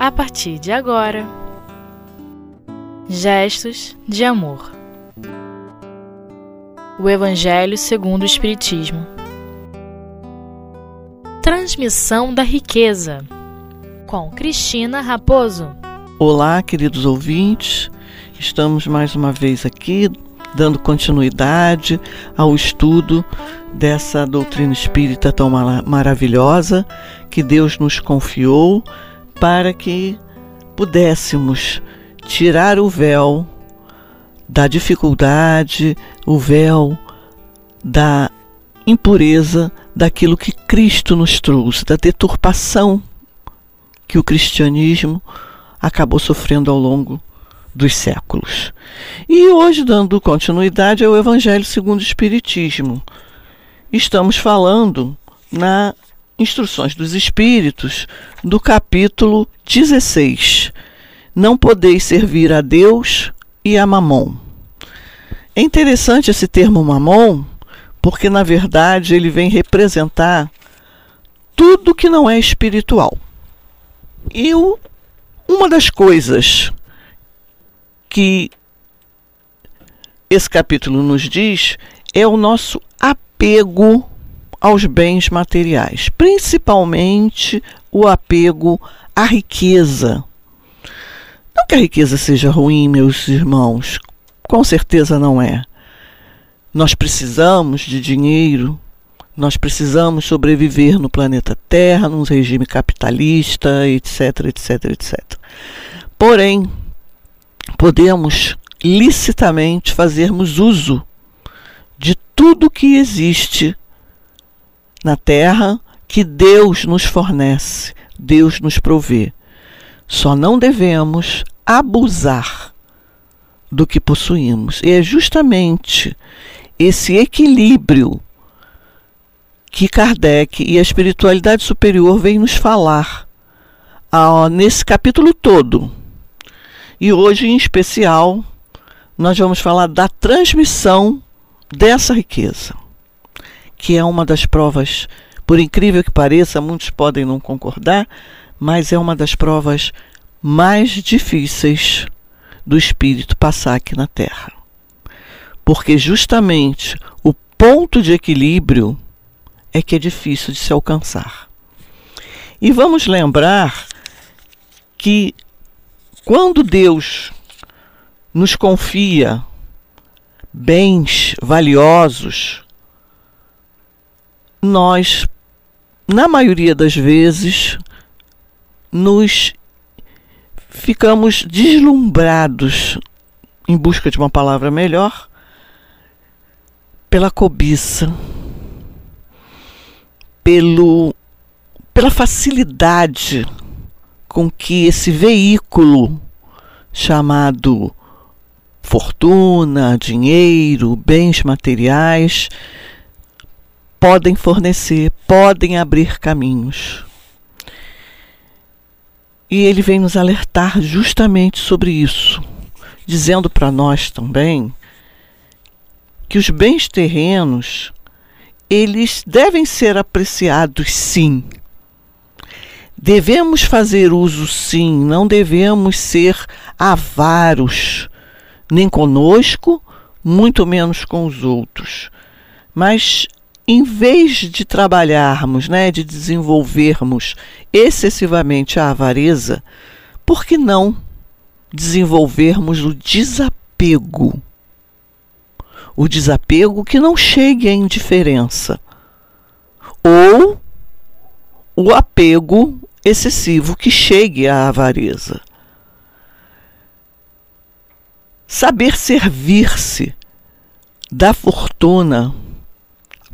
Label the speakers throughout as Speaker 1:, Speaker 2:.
Speaker 1: a partir de agora. Gestos de amor. O Evangelho segundo o Espiritismo. Transmissão da riqueza. Com Cristina Raposo.
Speaker 2: Olá, queridos ouvintes. Estamos mais uma vez aqui dando continuidade ao estudo dessa doutrina espírita tão maravilhosa que Deus nos confiou para que pudéssemos tirar o véu da dificuldade, o véu da impureza daquilo que Cristo nos trouxe, da deturpação que o cristianismo acabou sofrendo ao longo dos séculos. E hoje, dando continuidade ao Evangelho segundo o Espiritismo, estamos falando na Instruções dos Espíritos, do capítulo 16. Não podeis servir a Deus e a Mamon. É interessante esse termo Mamon, porque na verdade ele vem representar tudo que não é espiritual. E o, uma das coisas que esse capítulo nos diz é o nosso apego aos bens materiais, principalmente o apego à riqueza. Não que a riqueza seja ruim, meus irmãos, com certeza não é. Nós precisamos de dinheiro, nós precisamos sobreviver no planeta Terra, num regime capitalista, etc, etc, etc. Porém, podemos licitamente fazermos uso de tudo que existe na terra que Deus nos fornece, Deus nos provê. Só não devemos abusar do que possuímos. E é justamente esse equilíbrio que Kardec e a espiritualidade superior vêm nos falar ah, nesse capítulo todo. E hoje, em especial, nós vamos falar da transmissão dessa riqueza que é uma das provas, por incrível que pareça, muitos podem não concordar, mas é uma das provas mais difíceis do espírito passar aqui na Terra. Porque justamente o ponto de equilíbrio é que é difícil de se alcançar. E vamos lembrar que quando Deus nos confia bens valiosos, nós, na maioria das vezes, nos ficamos deslumbrados, em busca de uma palavra melhor, pela cobiça, pelo, pela facilidade com que esse veículo chamado fortuna, dinheiro, bens materiais podem fornecer, podem abrir caminhos. E ele vem nos alertar justamente sobre isso, dizendo para nós também que os bens terrenos eles devem ser apreciados sim. Devemos fazer uso sim, não devemos ser avaros, nem conosco, muito menos com os outros. Mas em vez de trabalharmos, né, de desenvolvermos excessivamente a avareza, por que não desenvolvermos o desapego? O desapego que não chegue à indiferença. Ou o apego excessivo que chegue à avareza. Saber servir-se da fortuna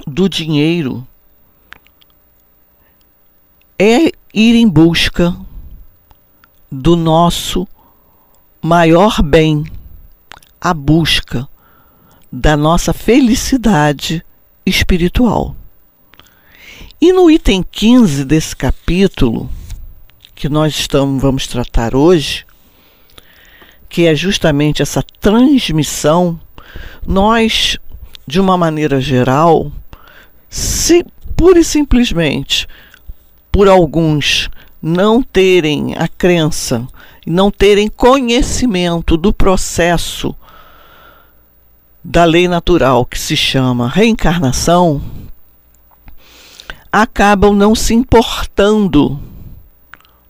Speaker 2: do dinheiro é ir em busca do nosso maior bem, a busca da nossa felicidade espiritual. E no item 15 desse capítulo, que nós estamos, vamos tratar hoje, que é justamente essa transmissão, nós, de uma maneira geral, se pura e simplesmente por alguns não terem a crença, não terem conhecimento do processo da lei natural que se chama reencarnação, acabam não se importando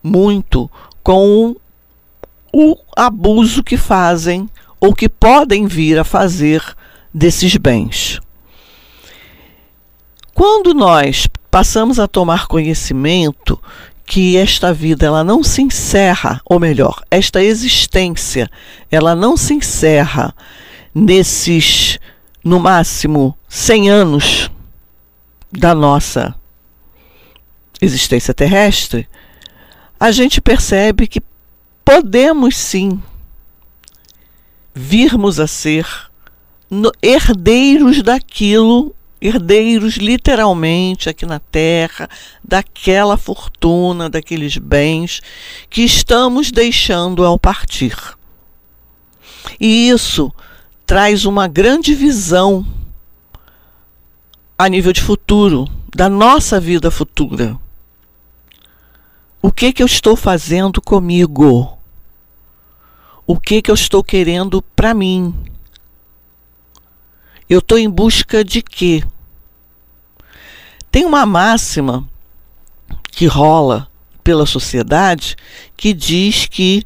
Speaker 2: muito com o abuso que fazem ou que podem vir a fazer desses bens. Quando nós passamos a tomar conhecimento que esta vida ela não se encerra, ou melhor, esta existência, ela não se encerra nesses no máximo 100 anos da nossa existência terrestre, a gente percebe que podemos sim virmos a ser herdeiros daquilo, herdeiros literalmente aqui na terra, daquela fortuna, daqueles bens que estamos deixando ao partir. E isso traz uma grande visão a nível de futuro, da nossa vida futura. O que que eu estou fazendo comigo? O que que eu estou querendo para mim? Eu estou em busca de quê? Tem uma máxima que rola pela sociedade que diz que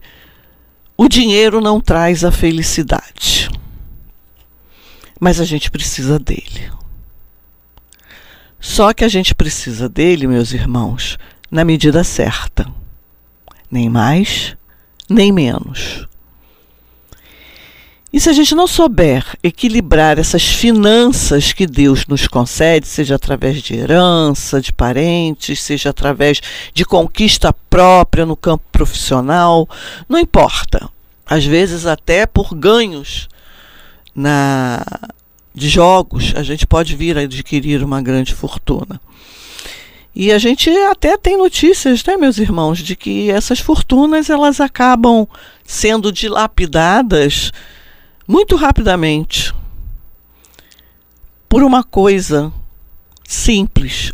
Speaker 2: o dinheiro não traz a felicidade. Mas a gente precisa dele. Só que a gente precisa dele, meus irmãos, na medida certa. Nem mais, nem menos. E se a gente não souber equilibrar essas finanças que Deus nos concede, seja através de herança, de parentes, seja através de conquista própria no campo profissional, não importa. Às vezes até por ganhos na de jogos, a gente pode vir a adquirir uma grande fortuna. E a gente até tem notícias, né, meus irmãos, de que essas fortunas elas acabam sendo dilapidadas muito rapidamente por uma coisa simples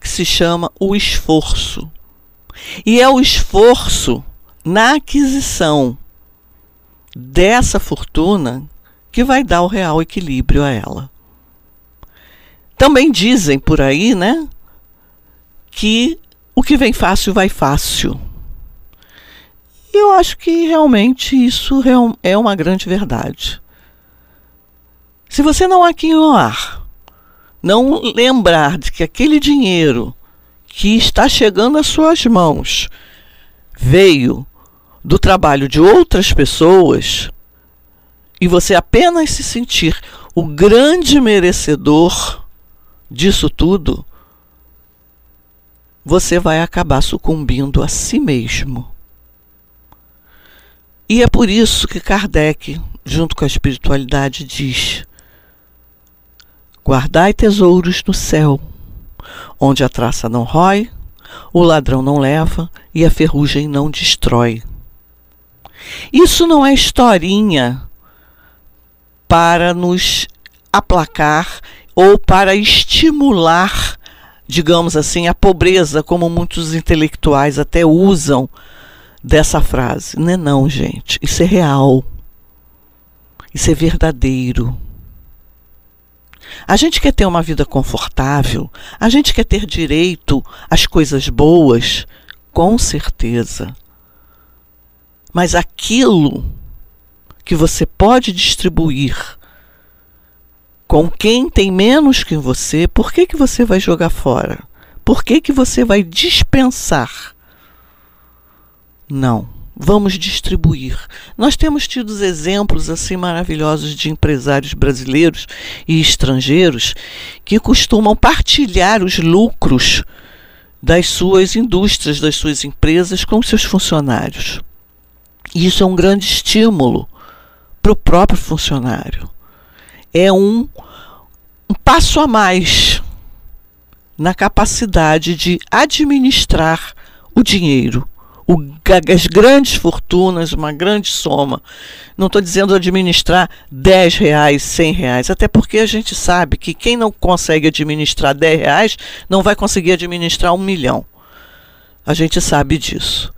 Speaker 2: que se chama o esforço. E é o esforço na aquisição dessa fortuna que vai dar o real equilíbrio a ela. Também dizem por aí, né, que o que vem fácil vai fácil. E eu acho que realmente isso é uma grande verdade. Se você não aquinhoar, não lembrar de que aquele dinheiro que está chegando às suas mãos veio do trabalho de outras pessoas e você apenas se sentir o grande merecedor disso tudo, você vai acabar sucumbindo a si mesmo. E é por isso que Kardec, junto com a espiritualidade, diz: Guardai tesouros no céu, onde a traça não rói, o ladrão não leva e a ferrugem não destrói. Isso não é historinha para nos aplacar ou para estimular digamos assim, a pobreza, como muitos intelectuais até usam dessa frase. Não é não, gente. Isso é real. Isso é verdadeiro. A gente quer ter uma vida confortável, a gente quer ter direito às coisas boas, com certeza. Mas aquilo que você pode distribuir com quem tem menos que você, por que, que você vai jogar fora? Por que, que você vai dispensar? Não. Vamos distribuir. Nós temos tido exemplos assim maravilhosos de empresários brasileiros e estrangeiros que costumam partilhar os lucros das suas indústrias, das suas empresas com seus funcionários. E isso é um grande estímulo para o próprio funcionário é um, um passo a mais na capacidade de administrar o dinheiro. O, as grandes fortunas, uma grande soma. Não estou dizendo administrar 10 reais, 100 reais, até porque a gente sabe que quem não consegue administrar 10 reais não vai conseguir administrar um milhão. A gente sabe disso.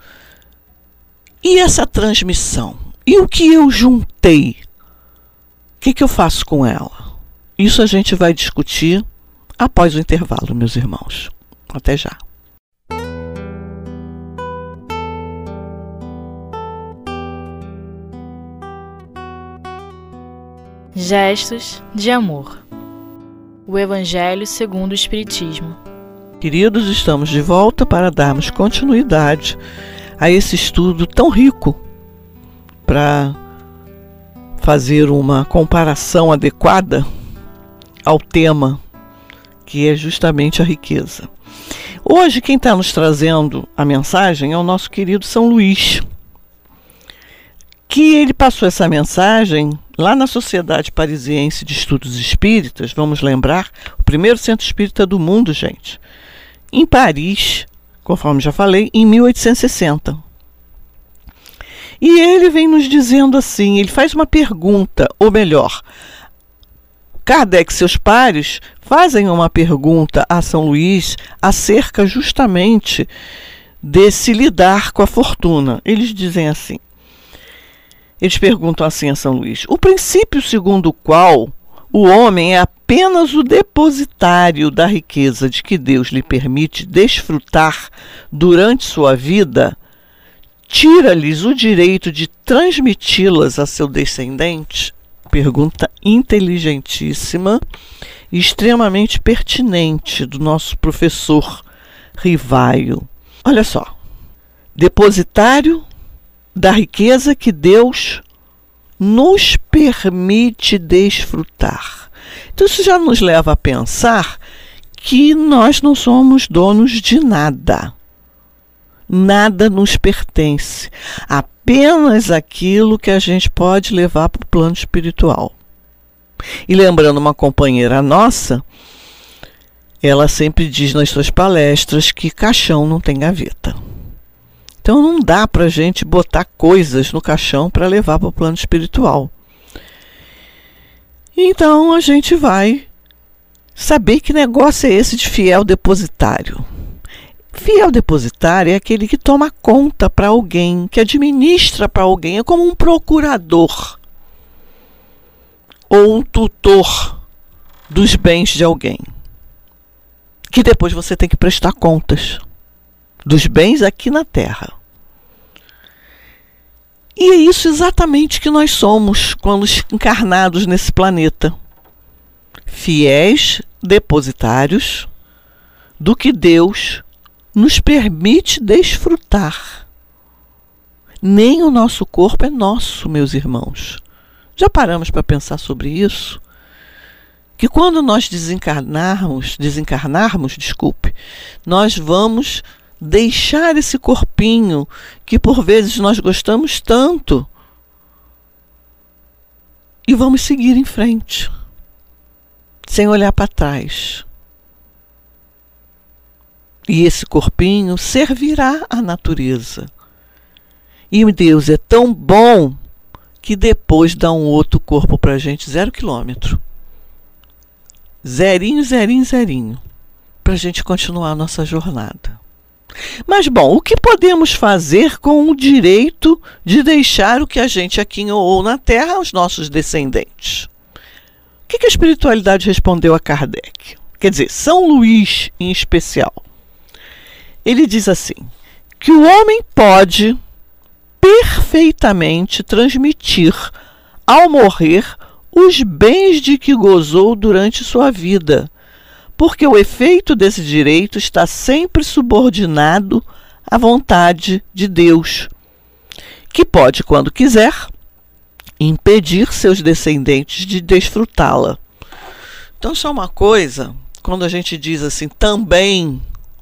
Speaker 2: E essa transmissão? E o que eu juntei? O que, que eu faço com ela? Isso a gente vai discutir após o intervalo, meus irmãos. Até já.
Speaker 1: Gestos de amor. O Evangelho segundo o Espiritismo.
Speaker 2: Queridos, estamos de volta para darmos continuidade a esse estudo tão rico para fazer uma comparação adequada ao tema que é justamente a riqueza. Hoje, quem está nos trazendo a mensagem é o nosso querido São Luís, que ele passou essa mensagem lá na Sociedade Parisiense de Estudos Espíritas, vamos lembrar, o primeiro centro espírita do mundo, gente, em Paris, conforme já falei, em 1860. E ele vem nos dizendo assim: ele faz uma pergunta, ou melhor, Kardec e seus pares fazem uma pergunta a São Luís acerca justamente desse lidar com a fortuna. Eles dizem assim: eles perguntam assim a São Luís: o princípio segundo o qual o homem é apenas o depositário da riqueza de que Deus lhe permite desfrutar durante sua vida, tira-lhes o direito de transmiti-las a seu descendente? Pergunta inteligentíssima e extremamente pertinente do nosso professor Rivaio. Olha só. Depositário da riqueza que Deus nos permite desfrutar. Então, isso já nos leva a pensar que nós não somos donos de nada. Nada nos pertence. Apenas aquilo que a gente pode levar para o plano espiritual. E lembrando uma companheira nossa, ela sempre diz nas suas palestras que caixão não tem gaveta. Então não dá para a gente botar coisas no caixão para levar para o plano espiritual. Então a gente vai saber que negócio é esse de fiel depositário. Fiel depositário é aquele que toma conta para alguém, que administra para alguém, é como um procurador ou um tutor dos bens de alguém. Que depois você tem que prestar contas dos bens aqui na Terra. E é isso exatamente que nós somos quando encarnados nesse planeta. Fiéis depositários do que Deus nos permite desfrutar. Nem o nosso corpo é nosso, meus irmãos. Já paramos para pensar sobre isso? Que quando nós desencarnarmos, desencarnarmos, desculpe, nós vamos deixar esse corpinho que por vezes nós gostamos tanto e vamos seguir em frente, sem olhar para trás. E esse corpinho servirá à natureza. E Deus é tão bom que depois dá um outro corpo para a gente, zero quilômetro. Zerinho, zerinho, zerinho. Para a gente continuar a nossa jornada. Mas, bom, o que podemos fazer com o direito de deixar o que a gente aqui ou na Terra aos nossos descendentes? O que, a espiritualidade respondeu a Kardec? Quer dizer, São Luís em especial. Ele diz assim: que o homem pode perfeitamente transmitir ao morrer os bens de que gozou durante sua vida porque o efeito desse direito está sempre subordinado à vontade de Deus, que pode, quando quiser, impedir seus descendentes de desfrutá-la. Então, só uma coisa, quando a gente diz assim, também,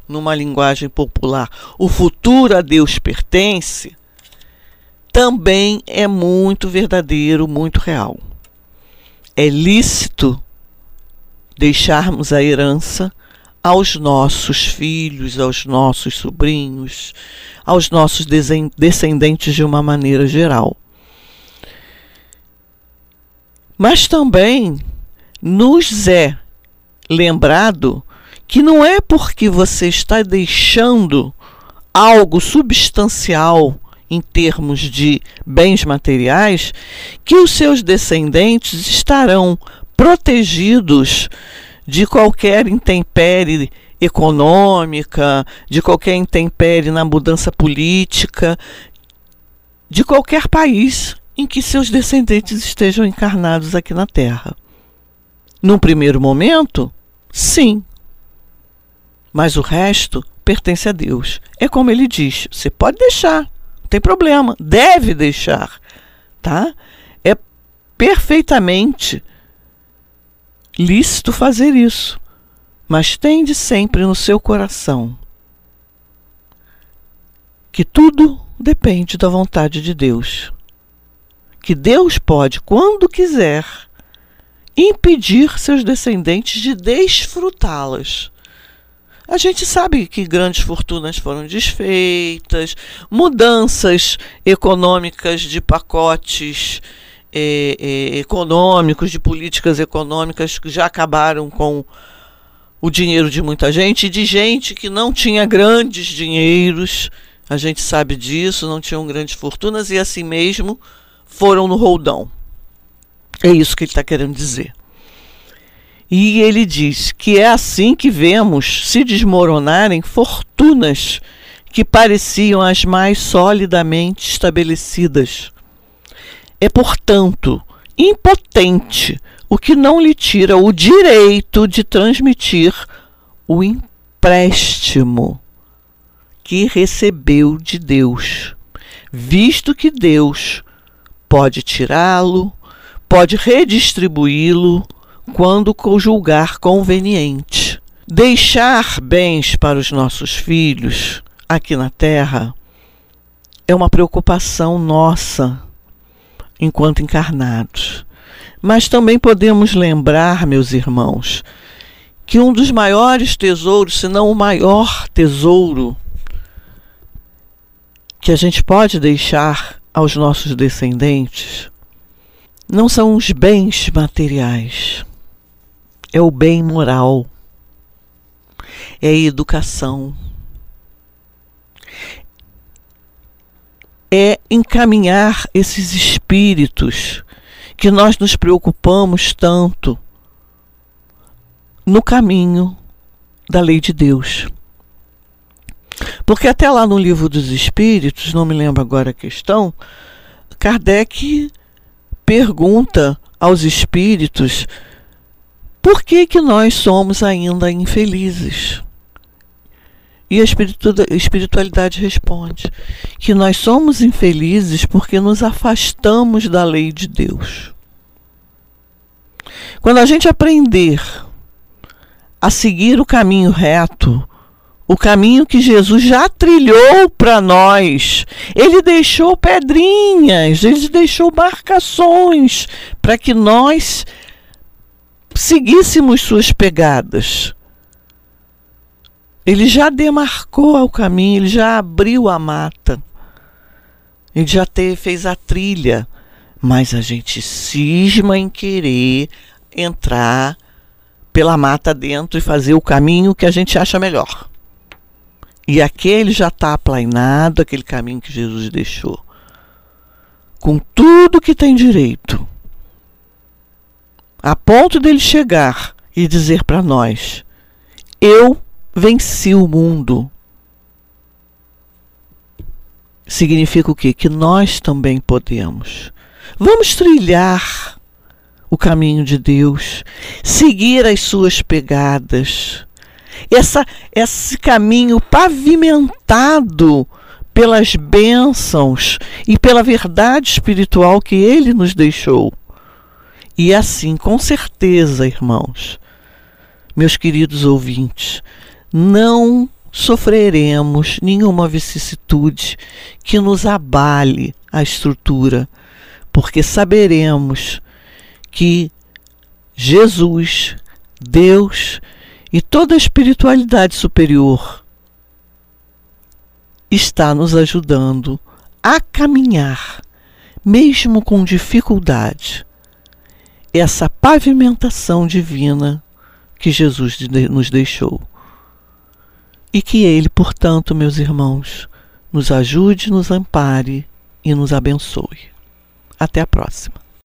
Speaker 2: numa linguagem popular, o futuro a Deus pertence, também é muito verdadeiro, muito real. É lícito deixarmos a herança aos nossos filhos, aos nossos sobrinhos, aos nossos descendentes de uma maneira geral. Mas também nos é lembrado que não é porque você está deixando algo substancial em termos de bens materiais, que os seus descendentes estarão protegidos de qualquer intempérie econômica, de qualquer intempérie na mudança política, de qualquer país em que seus descendentes estejam encarnados aqui na Terra. Num primeiro momento, sim. Mas o resto pertence a Deus. É como ele diz: você pode deixar, não tem problema, deve deixar, tá? É perfeitamente lícito fazer isso, mas tende sempre no seu coração que tudo depende da vontade de Deus. Que Deus pode, quando quiser, impedir seus descendentes de desfrutá-las. A gente sabe que grandes fortunas foram desfeitas, mudanças econômicas de pacotes econômicos, de políticas econômicas que já acabaram com o dinheiro de muita gente de gente que não tinha grandes dinheiros. A gente sabe disso, não tinham grandes fortunas e assim mesmo foram no roldão. É isso que ele está querendo dizer. E ele diz que é assim que vemos se desmoronarem fortunas que pareciam as mais solidamente estabelecidas. É, portanto, impotente o que não lhe tira o direito de transmitir o empréstimo que recebeu de Deus, visto que Deus pode tirá-lo, pode redistribuí-lo quando julgar conveniente. Deixar bens para os nossos filhos aqui na terra é uma preocupação nossa enquanto encarnados. Mas também podemos lembrar, meus irmãos, que um dos maiores tesouros, se não o maior tesouro que a gente pode deixar aos nossos descendentes, não são os bens materiais é o bem moral, é a educação, é encaminhar esses espíritos que nós nos preocupamos tanto no caminho da lei de Deus. Porque até lá no livro dos Espíritos, não me lembro agora a questão, Kardec pergunta aos espíritos por que, que nós somos ainda infelizes? E a espiritualidade responde que nós somos infelizes porque nos afastamos da lei de Deus. Quando a gente aprender a seguir o caminho reto, o caminho que Jesus já trilhou para nós. Ele deixou pedrinhas, ele deixou marcações para que nós seguíssemos suas pegadas. Ele já demarcou o caminho, ele já abriu a mata. Ele já fez a trilha. Mas a gente cisma em querer entrar pela mata dentro e fazer o caminho que a gente acha melhor. E aquele já está aplainado, aquele caminho que Jesus deixou. Com tudo que tem direito a ponto dele chegar e dizer para nós: Eu venci o mundo. Significa o quê? Que nós também podemos. Vamos trilhar o caminho de Deus, seguir as suas pegadas. Essa, esse caminho pavimentado pelas bênçãos e pela verdade espiritual que ele nos deixou. E assim, com certeza, irmãos, meus queridos ouvintes, não sofreremos nenhuma vicissitude que nos abale a estrutura, porque saberemos que Jesus, Deus e toda a espiritualidade superior está nos ajudando a caminhar, mesmo com dificuldade essa pavimentação divina que Jesus nos deixou. E que Ele, portanto, meus irmãos, nos ajude, nos ampare e nos abençoe. Até a próxima.